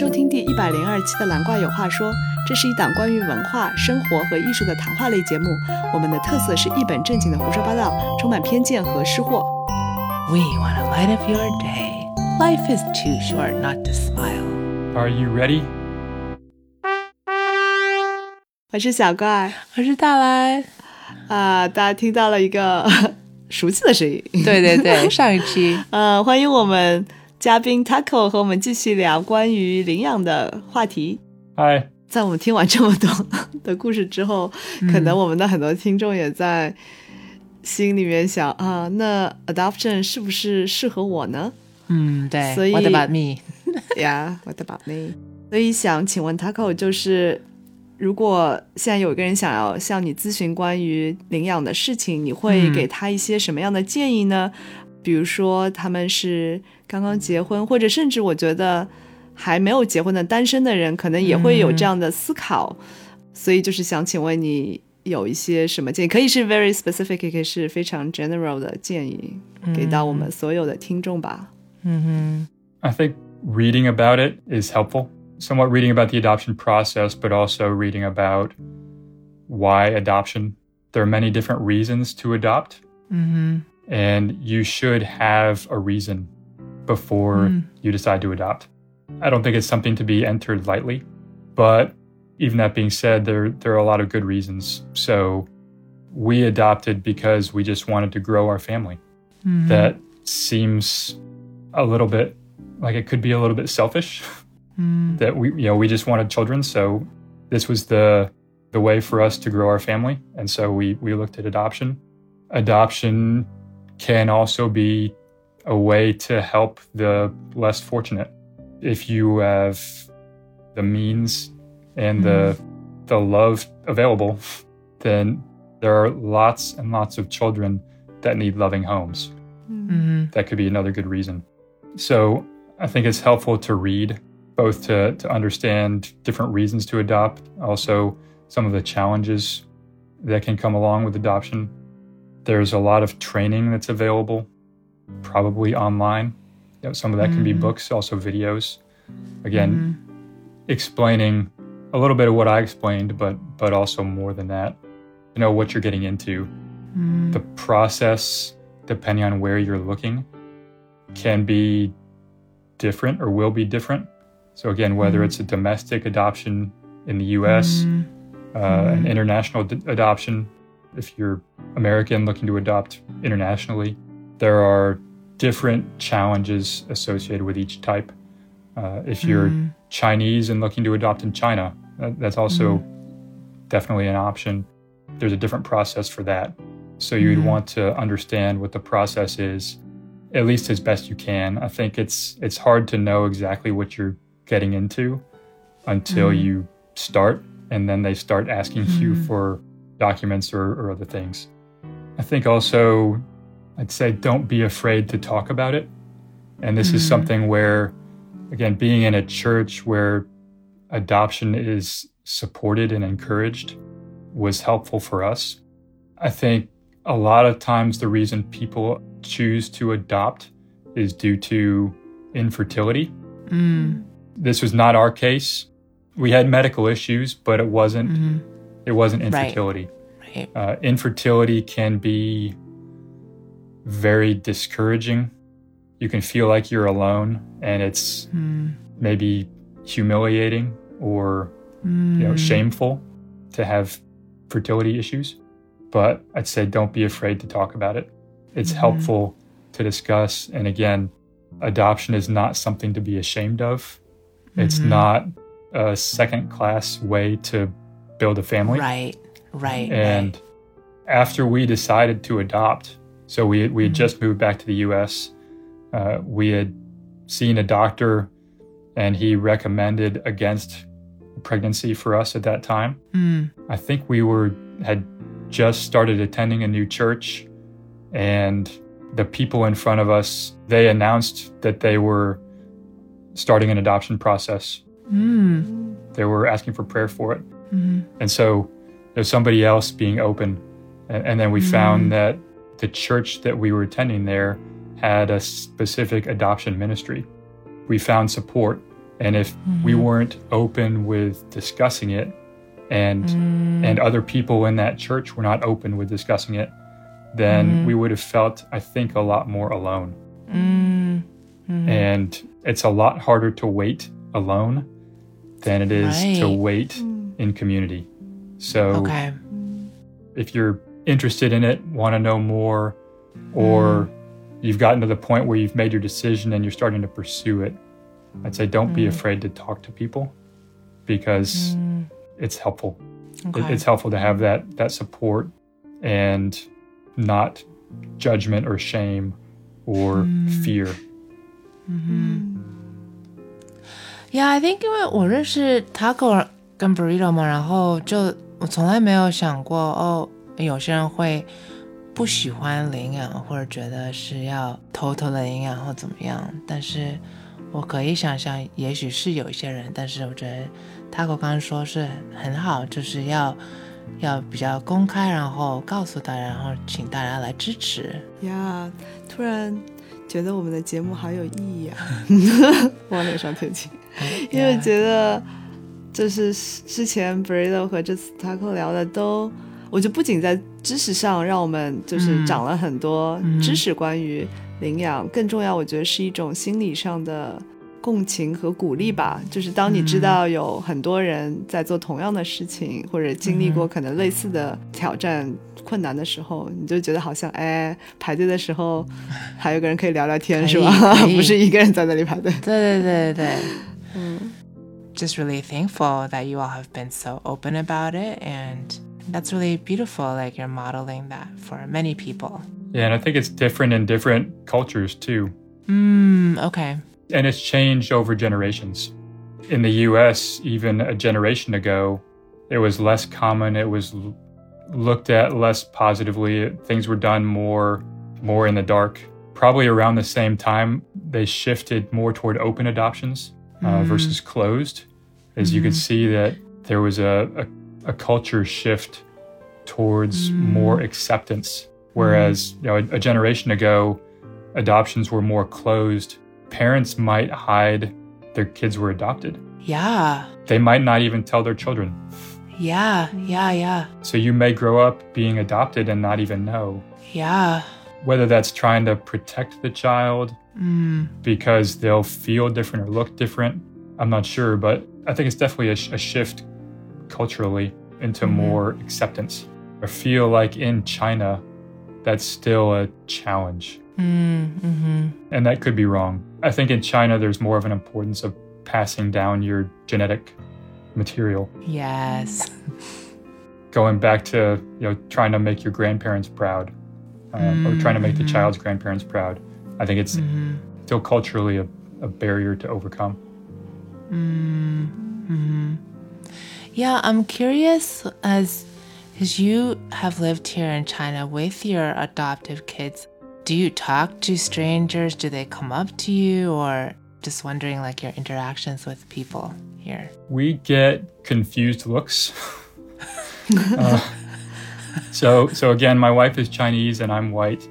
收听第一百零二期的《蓝怪有话说》，这是一档关于文化、生活和艺术的谈话类节目。我们的特色是一本正经的胡说八道，充满偏见和失货。We want to light up your day. Life is too short not to smile. Are you ready? 我是小怪我是大来。啊、大家听到了一个 熟悉的声音。对对对，上一期呃，欢迎我们嘉宾 Taco 和我们继续聊关于领养的话题。Hi. 在我们听完这么多的故事之后，可能我们的很多听众也在心里面想啊，那 adoption 是不是适合我呢？嗯，对。所以 What about me？呀，我的宝贝。所以想请问 Taco，就是如果现在有一个人想要向你咨询关于领养的事情，你会嗯给他一些什么样的建议呢？比如说他们是刚刚结婚，或者甚至我觉得还没有结婚的单身的人，可能也会有这样的思考。所以就是想请问你有一些什么建议，可以是 very specific，也可以是非常 general 的建议，给到我们所有的听众吧。嗯 I think reading about it is helpful. Somewhat reading about the adoption process, but also reading about why adoption. There are many different reasons to adopt, 哼，嗯 and you should have a reason before Mm. you decide to adopt. I don't think it's something to be entered lightly, but even that being said, there there are a lot of good reasons. So we adopted because we just wanted to grow our family. 哼，that seems a little bit like it could be a little bit selfish 嗯 that we you know we just wanted children so this was the the way for us to grow our family and so we we looked at adoption adoption can also be a way to help the less fortunate. If you have the means and the hmm. the love available then there are lots and lots of children that need loving homes. 嗯 that could be another good reason. So I think it's helpful to read both to, to understand different reasons to adopt, also some of the challenges that can come along with adoption. There's a lot of training that's available, probably online. You know, some of that can be Mhm. books, also videos. Again, explaining a little bit of what I explained, but but also more than that. You know what you're getting into Mm-hmm. the process, depending on where you're looking, can be different or will be different. So, again, whether Mhm. it's a domestic adoption in the US, Mm-hmm. uh, an international d- adoption, if you're American looking to adopt internationally, there are different challenges associated with each type. Uh, if you're Mm-hmm. Chinese and looking to adopt in China, that, that's also definitely an option. There's a different process for that. So you'd Mhm. want to understand what the process is, at least as best you can. I think it's it's hard to know exactly what you're getting into until Mhm. you start, and then they start asking you Mhm. for documents or, or other things. I think also I'd say don't be afraid to talk about it. And this is Mhm. something where, again, being in a church where adoption is supported and encouraged was helpful for us. I think a lot of times the reason people choose to adopt is due to infertility. Mm-hmm. This was not our case. We had medical issues, but it wasn't Mm-hmm. It wasn't infertility. Right. Uh, infertility can be very discouraging. You can feel like you're alone, and it's Mm-hmm. maybe humiliating or you know shameful to have fertility issues. But I'd say don't be afraid to talk about it. It's Mhm. helpful to discuss. And again, adoption is not something to be ashamed of. It's Mhm. not a second class way to build a family. Right. Right. And after we decided to adopt, so we we had Mhm. just moved back to the U.S. Uh, we had seen a doctor, and he recommended against pregnancy for us at that time. Mm. I think we were had just started attending a new church, and the people in front of us they announced that they were starting an adoption process. Mm. They were asking for prayer for it. Mm-hmm. And so there's somebody else being open. And, and then we Mm. found that the church that we were attending there had a specific adoption ministry. We found support And if we weren't open with discussing it and and other people in that church were not open with discussing it, then we would have felt, I think, a lot more alone. And it's a lot harder to wait alone than it is to Right. wait in community. So Okay. if you're interested in it, want to know more, or you've gotten to the point where you've made your decision and you're starting to pursue it, I'd say don't be afraid to talk to people because it's helpful. It- Okay. it's helpful to have that that support and not judgment or shame or fear. Yeah, I think 因为我认识 Taco 跟 Burrito 嘛，然后就我从来没有想过哦，有些人会不喜欢领养，或者觉得是要偷偷的领养或怎么样。但是我可以想象，也许是有一些人，但是我觉得 Taco 刚刚说是很好，就是要要比较公开，然后告诉大家，然后请大家来支持。呀突然觉得我们的节目好有意义啊！往脸上贴金，因为觉得就是之前 Burrito 和这次 Taco 聊的都，我觉得不仅在知识上让我们就是嗯。长了很多嗯。知识关于领养，更重要，我觉得是一种心理上的。共情和鼓励吧，就是当你知道有很多人在做同样的事情，或者经历过可能类似的挑战、困难的时候，你就觉得好像哎，排队的时候还有个人可以聊聊天，是吧？不是一个人在那里排队。对对对对。嗯 just really thankful that you all have been so open about it and that's really beautiful like you're modeling that for many people Yeah, and I think it's different in different cultures too. mm, okay and it's changed over generations. In the US, even a generation ago, it was less common. It was looked at less positively. Things were done more more in the dark. Probably around the same time, they shifted more toward open adoptions uh, versus closed, as you could mm-hmm. see that there was a, a, a culture shift towards mm. more acceptance. Whereas mm. you know, a, a generation ago, adoptions were more closed. Parents might hide their kids were adopted. yeah They might not even tell their children. yeah yeah yeah So you may grow up being adopted and not even know. yeah Whether that's trying to protect the child mm, because they'll feel different or look different, I'm not sure. But I think it's definitely a, sh- a shift culturally into more acceptance. I feel like in China, that's still a challenge. mm, mm-hmm. And that could be wrong. I think in China, there's more of an importance of passing down your genetic material. yes Going back to, you know, trying to make your grandparents proud um, or trying to make the child's grandparents proud. I think it's mm-hmm. still culturally a, a barrier to overcome. Mm-hmm. yeah i'm curious as because you have lived here in china with your adoptive kids do you talk to strangers do they come up to you or just wondering like your interactions with people here We get confused looks. Uh, so, so again, my wife is Chinese and I'm white,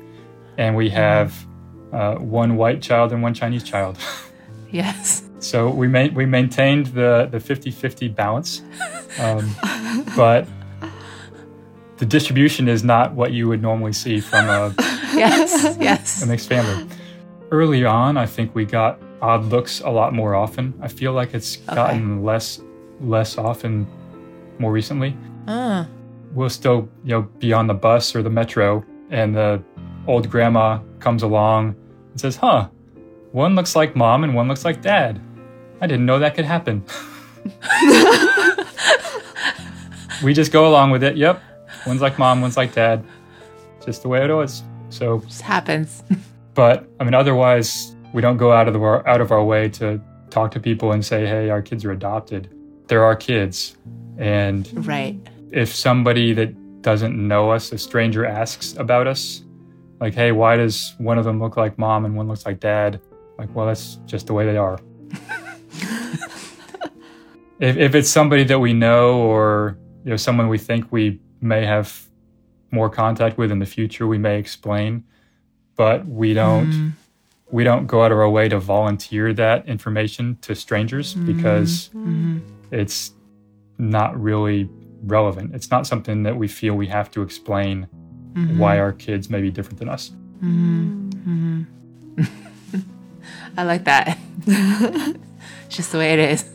and we have uh, one white child and one Chinese child. yes So we ma- we maintained the the 50-50 balance, um, but the distribution is not what you would normally see from a, yes yes a mixed family. Early on, I think we got odd looks a lot more often. I feel like it's gotten less less often more recently. uh, We'll still you know be on the bus or the metro, and the old grandma comes along and says, "Huh, one looks like mom and one looks like dad." I didn't know that could happen. we just go along with it. Yep. One's like mom, one's like dad. Just the way it was. So, just happens but I mean, otherwise, we don't go out of the out of our way to talk to people and say, "Hey, our kids are adopted." They're our kids, and right if somebody that doesn't know us, a stranger asks about us, like, "Hey, why does one of them look like mom and one looks like dad?" Like, well, that's just the way they are. If, if it's somebody that we know or you know someone we think we may have more contact with in the future, we may explain, but we don't mm. we don't go out of our way to volunteer that information to strangers mm. because mm-hmm. it's not really relevant. It's not something that we feel we have to explain mm-hmm. why our kids may be different than us. Mm-hmm. I like that. It's just the way it is.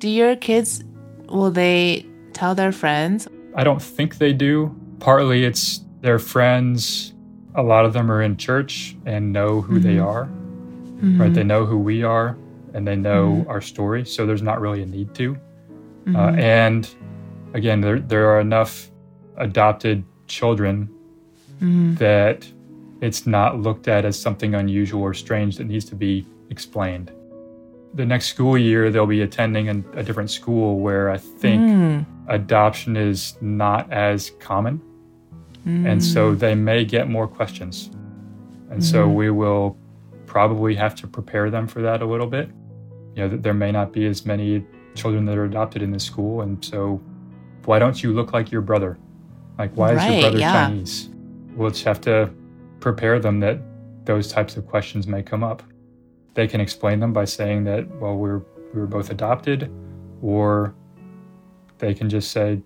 Do your kids will they tell their friends? I don't think they do. Partly it's their friends. A lot of them are in church and know who they mm-hmm. are, mm-hmm. right? They know who we are and they know mm-hmm. our story. So there's not really a need to. Uh, and again, there, there are enough adopted children that it's not looked at as something unusual or strange that needs to be explained. The next school year, they'll be attending an, a different school where I think hmm. adoption is not as common. And so hmm. they may get more questions. And so hmm. we will probably have to prepare them for that a little bit. You know, there may not be as many children that are adopted in this school. And so, why don't you look like your brother? Like, why is your brother yeah. Chinese? We'll just have to prepare them that those types of questions may come up. They can explain them by saying that, well, we're we were both adopted, or they can just say,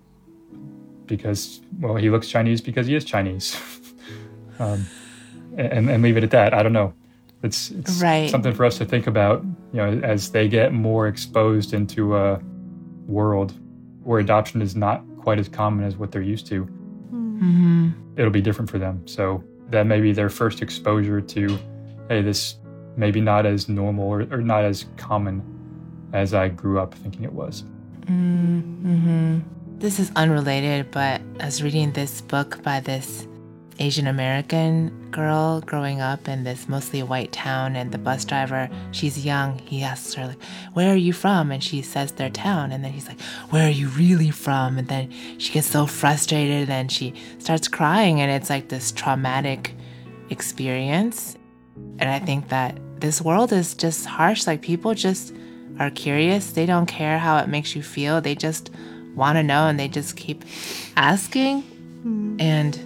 because well, he looks Chinese because he is Chinese, um, and and leave it at that. I don't know. It's, it's Right. something for us to think about. You know, as they get more exposed into a world where adoption is not quite as common as what they're used to, Mm-hmm. it'll be different for them. So that may be their first exposure to, hey, this maybe not as normal or, or not as common as I grew up thinking it was. Mm-hmm. This is unrelated, but I was reading this book by this Asian American girl growing up in this mostly white town, and the bus driver, she's young, he asks her, like, Where are you from? And she says their town, and then he's like, Where are you really from? And then she gets so frustrated and she starts crying, and it's like this traumatic experience. And I think that this world is just harsh. Like people just are curious. They don't care how it makes you feel. They just want to know and they just keep asking. And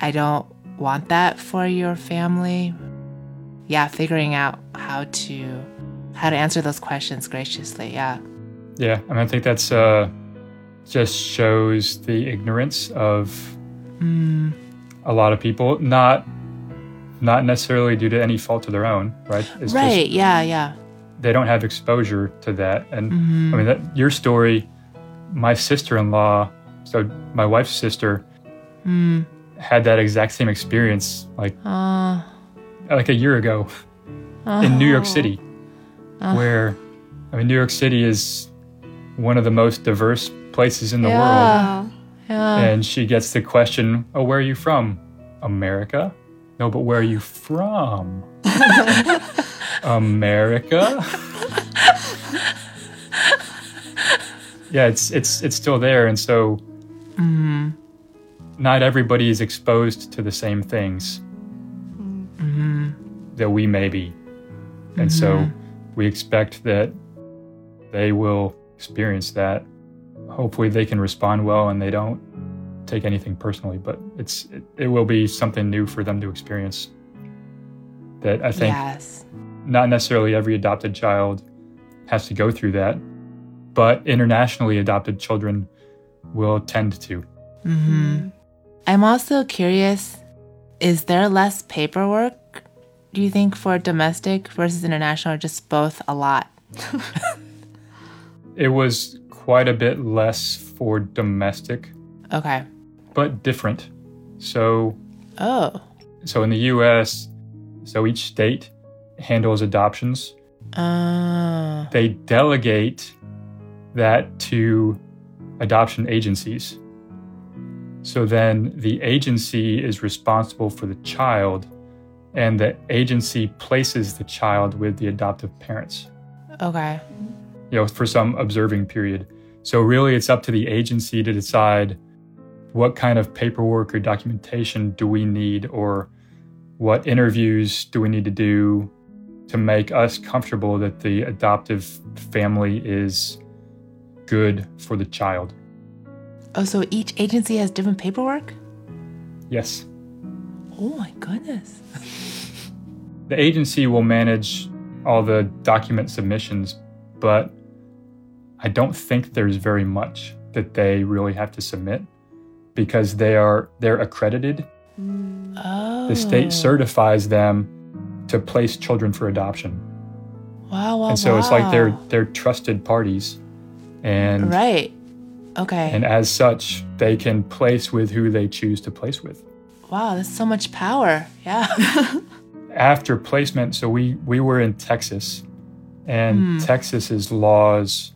I don't want that for your family. Yeah, figuring out how to how to answer those questions graciously. Yeah. Yeah, I mean, I think that's uh, just shows the ignorance of a lot of people. Not not necessarily due to any fault of their own, right? It's right. Just, yeah, yeah. they don't have exposure to that, and I mean, that, your story. My sister-in-law, so my wife's sister, had that exact same experience, like Uh, like a year ago in New York City, where I mean, New York City is one of the most diverse places in the world. yeah. Uh, Yeah. And she gets the question, Oh, where are you from? America? No, but where are you from? America? yeah, it's it's it's still there, and so mm-hmm. not everybody is exposed to the same things mm-hmm. that we may be. And so mm-hmm. we expect that they will experience that. Hopefully they can respond well and they don't take anything personally, but it's it, it will be something new for them to experience. That I think yes. not necessarily every adopted child has to go through that, but internationally adopted children will tend to. Mm-hmm. I'm also curious is there less paperwork, do you think, for domestic versus international, or just both a lot? It was quite a bit less for domestic, Okay. But different. So Oh. so in the US, so each state handles adoptions. Uh, They delegate that to adoption agencies. So then the agency is responsible for the child, and the agency places the child with the adoptive parents, okay. you know, for some observing period. So really, it's up to the agency to decide what kind of paperwork or documentation do we need, or what interviews do we need to do to make us comfortable that the adoptive family is good for the child. Oh, so each agency has different paperwork? Yes. Oh my goodness. The agency will manage all the document submissions, but I don't think there's very much that they really have to submit because they are they're accredited. Oh. The state oh. certifies them to place children for adoption. Wow, wow, and so it's like they're they're trusted parties. And Right. Okay. and as such, they can place with who they choose to place with. wow, that's so much power. Yeah. after placement so we we were in texas and hmm. texas's laws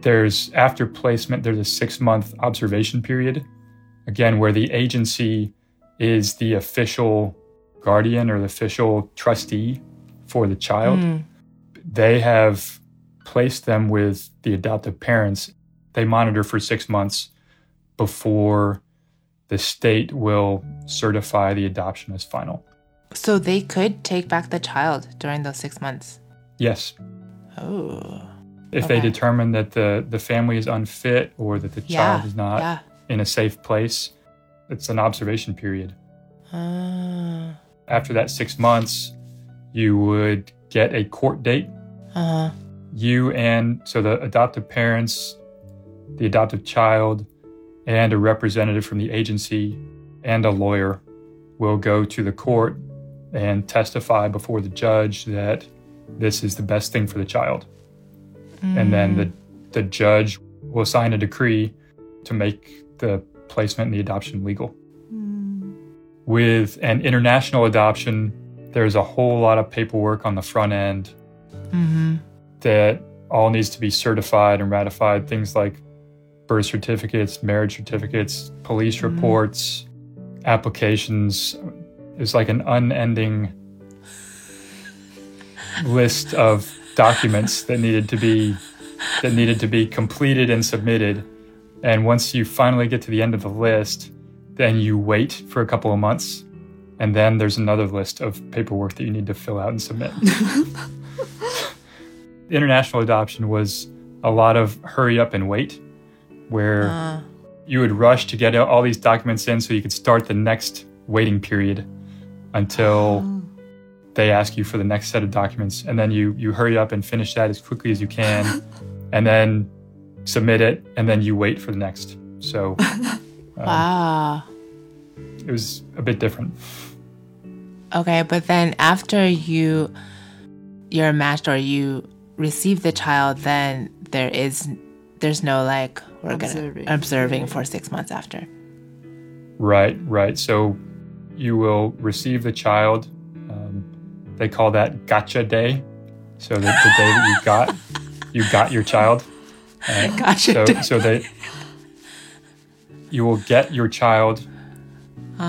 there's after placement there's a six month observation period again where the agency is the official guardian or the official trustee for the child Mm. they have placed them with the adoptive parents they monitor for six months before the state will certify the adoption as final So they could take back the child during those six months. yes Oh. if they determine that the, the family is unfit or that the Yeah. child is not yeah. In a safe place, it's an observation period. Uh After that six months, you would get a court date. huh. You and so the adoptive parents, the adoptive child, and a representative from the agency and a lawyer will go to the court and testify before the judge that this is the best thing for the child. and then the the judge will sign a decree to make the placement and the adoption legal. With an international adoption, there's a whole lot of paperwork on the front end Mm-hmm. that all needs to be certified and ratified. Things like birth certificates, marriage certificates, police reports, applications. It's like an unending list of documents that needed to be that needed to be completed and submitted. And once you finally get to the end of the list, then you wait for a couple of months, and then there's another list of paperwork that you need to fill out and submit. International adoption was a lot of hurry up and wait, where Uh, you would rush to get all these documents in so you could start the next waiting period until they ask you for the next set of documents. And then you you hurry up and finish that as quickly as you can. And then submit it and then you wait for the next so wow. it was a bit different Okay, but then after you you're matched or you receive the child, then there is there's no like we're Observing. gonna observing for six months after. right right so you will receive the child um, they call that gotcha day so the, the day that you got you got your child Uh, Gotcha so so they you will get your child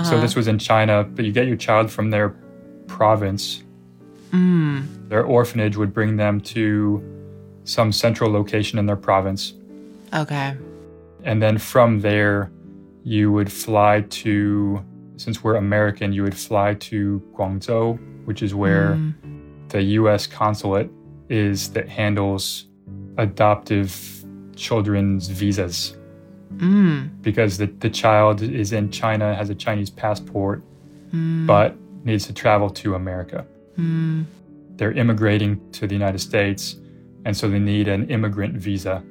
so this was in china but you get your child from their province Mm. their orphanage would bring them to some central location in their province Okay. and then from there you would fly to since we're american you would fly to guangzhou which is where Mm. the us consulate is that handles adoptive children's visas Mm. because the, the child is in china has a chinese passport Mm. but needs to travel to america Mm. they're immigrating to the united states and so they need an immigrant visa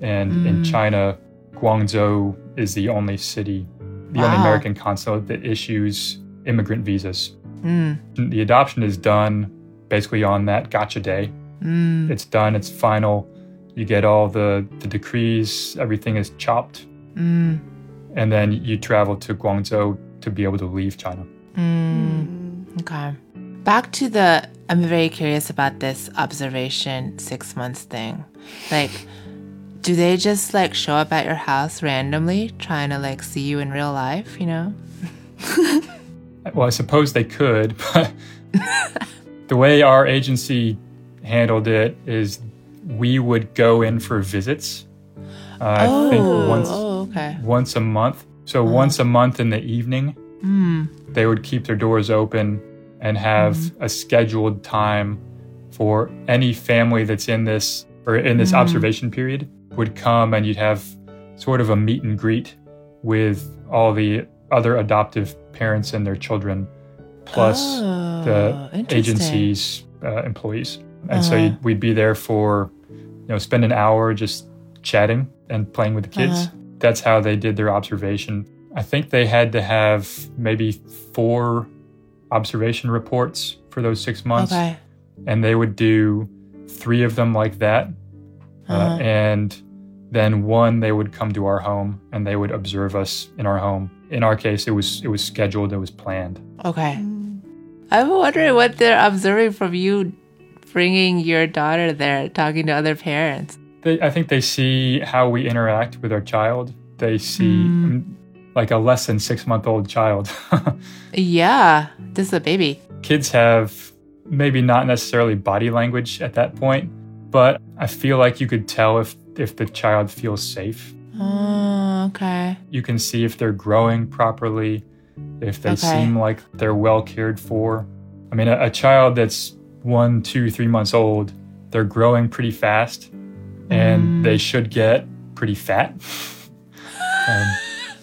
and in Mm. china guangzhou is the only city the only american consulate that issues immigrant visas Mm. the adoption is done basically on that gotcha day Mm. it's done it's final you get all the, the decrees everything is chopped Mm. and then you travel to guangzhou to be able to leave china Mm. Okay. Back to the I'm very curious about this observation six months thing. Like, do they just like show up at your house randomly trying to like see you in real life, you know? well i suppose they could but the way our agency handled it is we would go in for visits uh, i think once oh, okay. once a month so once a month in the evening Mm. they would keep their doors open and have a scheduled time for any family that's in this or in this observation period would come and you'd have sort of a meet and greet with all the other adoptive parents and their children plus Oh, the agency's uh, employees. And so Uh-huh. you'd, we'd be there for, you know, spend an hour just chatting and playing with the kids. Uh-huh. That's how they did their observation. I think they had to have maybe four observation reports for those six months. Okay. And they would do three of them like that. Uh, Uh-huh. and then one, they would come to our home and they would observe us in our home. In our case, it was it was scheduled, it was planned. Okay. I'm wondering what they're observing from you bringing your daughter there, talking to other parents. they, I think they see how we interact with our child. They see Mm. mm, like a less than six month old child. Yeah, this is a baby. Kids have maybe not necessarily body language at that point, but I feel like you could tell if if the child feels safe. Oh, okay. You can see if they're growing properly, if they Okay. seem like they're well cared for. I mean, a, a child that's one, two, three months old, they're growing pretty fast, and Mm. they should get pretty fat. um,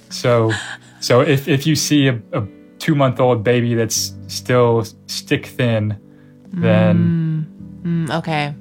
so, so if if you see a, a two month old baby that's still stick thin, then Mm, mm, okay.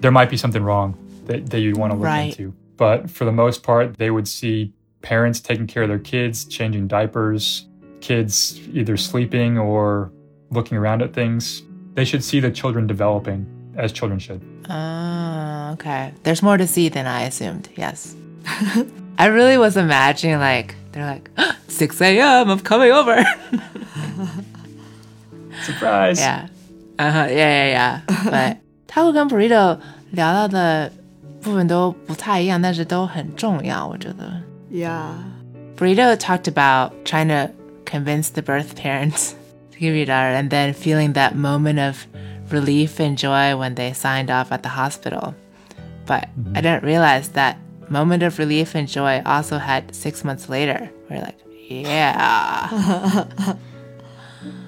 there might be something wrong that, that you want to look Right. into. But for the most part, they would see parents taking care of their kids, changing diapers, kids either sleeping or looking around at things. They should see the children developing as children should. Oh, okay. There's more to see than I assumed. Yes. I really was imagining like they're like 6 a.m. I'm coming over. Surprise! yeah. Uh huh. Yeah, yeah, yeah. But taco 跟 burrito 聊到的部分都不太一样，但是都很重要，我觉得。 Yeah. Burrito talked about trying to convince the birth parents to give you a daughter and then feeling that moment of relief and joy when they signed off at the hospital. But mm-hmm. I didn't realize that moment of relief and joy also had six months later. We're like, yeah.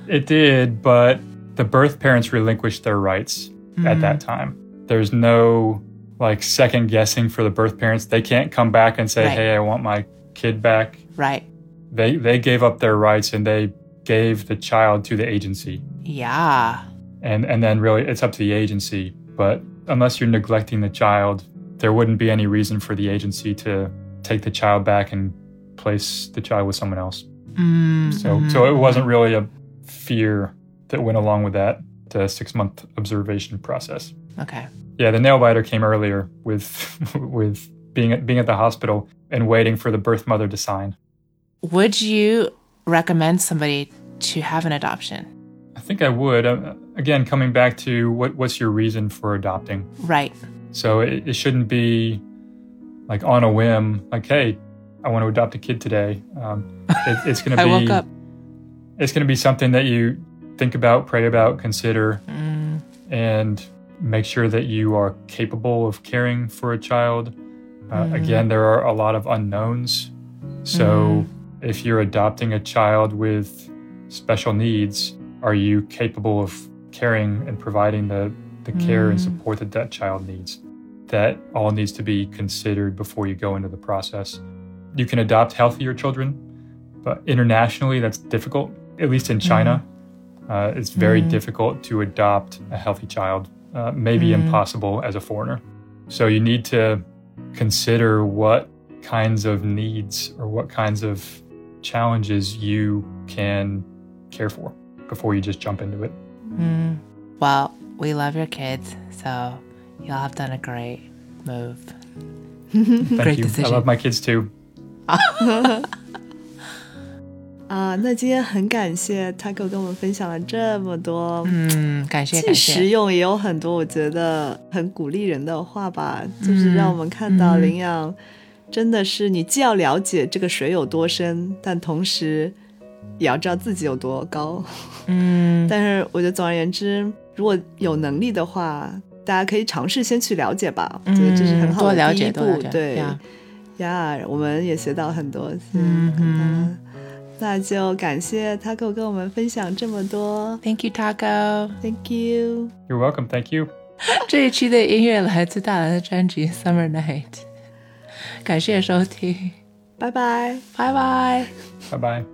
It did, but the birth parents relinquished their rights at that mm-hmm. time. There's no like second guessing for the birth parents. They can't come back and say, Right. "Hey, I want my kid back." right. They they gave up their rights and they gave the child to the agency. Yeah. And and then really it's up to the agency, but unless you're neglecting the child, there wouldn't be any reason for the agency to take the child back and place the child with someone else. Mm, So so it wasn't really a fear that went along with that the 6-month observation process. okay. Yeah, the nail biter came earlier with with being at, being at the hospital and waiting for the birth mother to sign. Would you recommend somebody to have an adoption? I think I would. Uh, again, coming back to what what's your reason for adopting? Right. So it, it shouldn't be like on a whim, like, hey, I want to adopt a kid today. Um, it, it's going to be. I woke up. it's going to be something that you think about, pray about, consider, Mm, and make sure that you are capable of caring for a child. Uh, Mm. Again, there are a lot of unknowns. So if you're adopting a child with special needs, are you capable of caring and providing the, the care and Mm. support that that child needs? That all needs to be considered before you go into the process. You can adopt healthier children, but internationally, that's difficult. At least in China, uh, it's very Mm. difficult to adopt a healthy child, uh, maybe Mm. impossible as a foreigner. So you need to consider what kinds of needs or what kinds of challenges you can care for before you just jump into it. mm. Well, we love your kids, so y'all have done a great move. Thank Great you. decision. I love my kids too. 啊，那今天很感谢 Taco 跟我们分享了这么多，嗯，感谢既感谢。实用也有很多我觉得很鼓励人的话吧，就是让我们看到嗯领养 真的是你既要了解这个水有多深，但同时也要知道自己有多高。嗯，但是我觉得总而言之，如果有能力的话，大家可以尝试先去了解吧，我觉得这是很好的第一步。对呀呀，我们也学到很多。嗯嗯，那就感谢 Taco 跟我们分享这么多 Thank you, Taco。，Thank you。You're welcome. Thank you. 这一期的音乐来自大蓝的专辑《Summer Night》，感谢收听，拜拜。拜拜。Bye bye.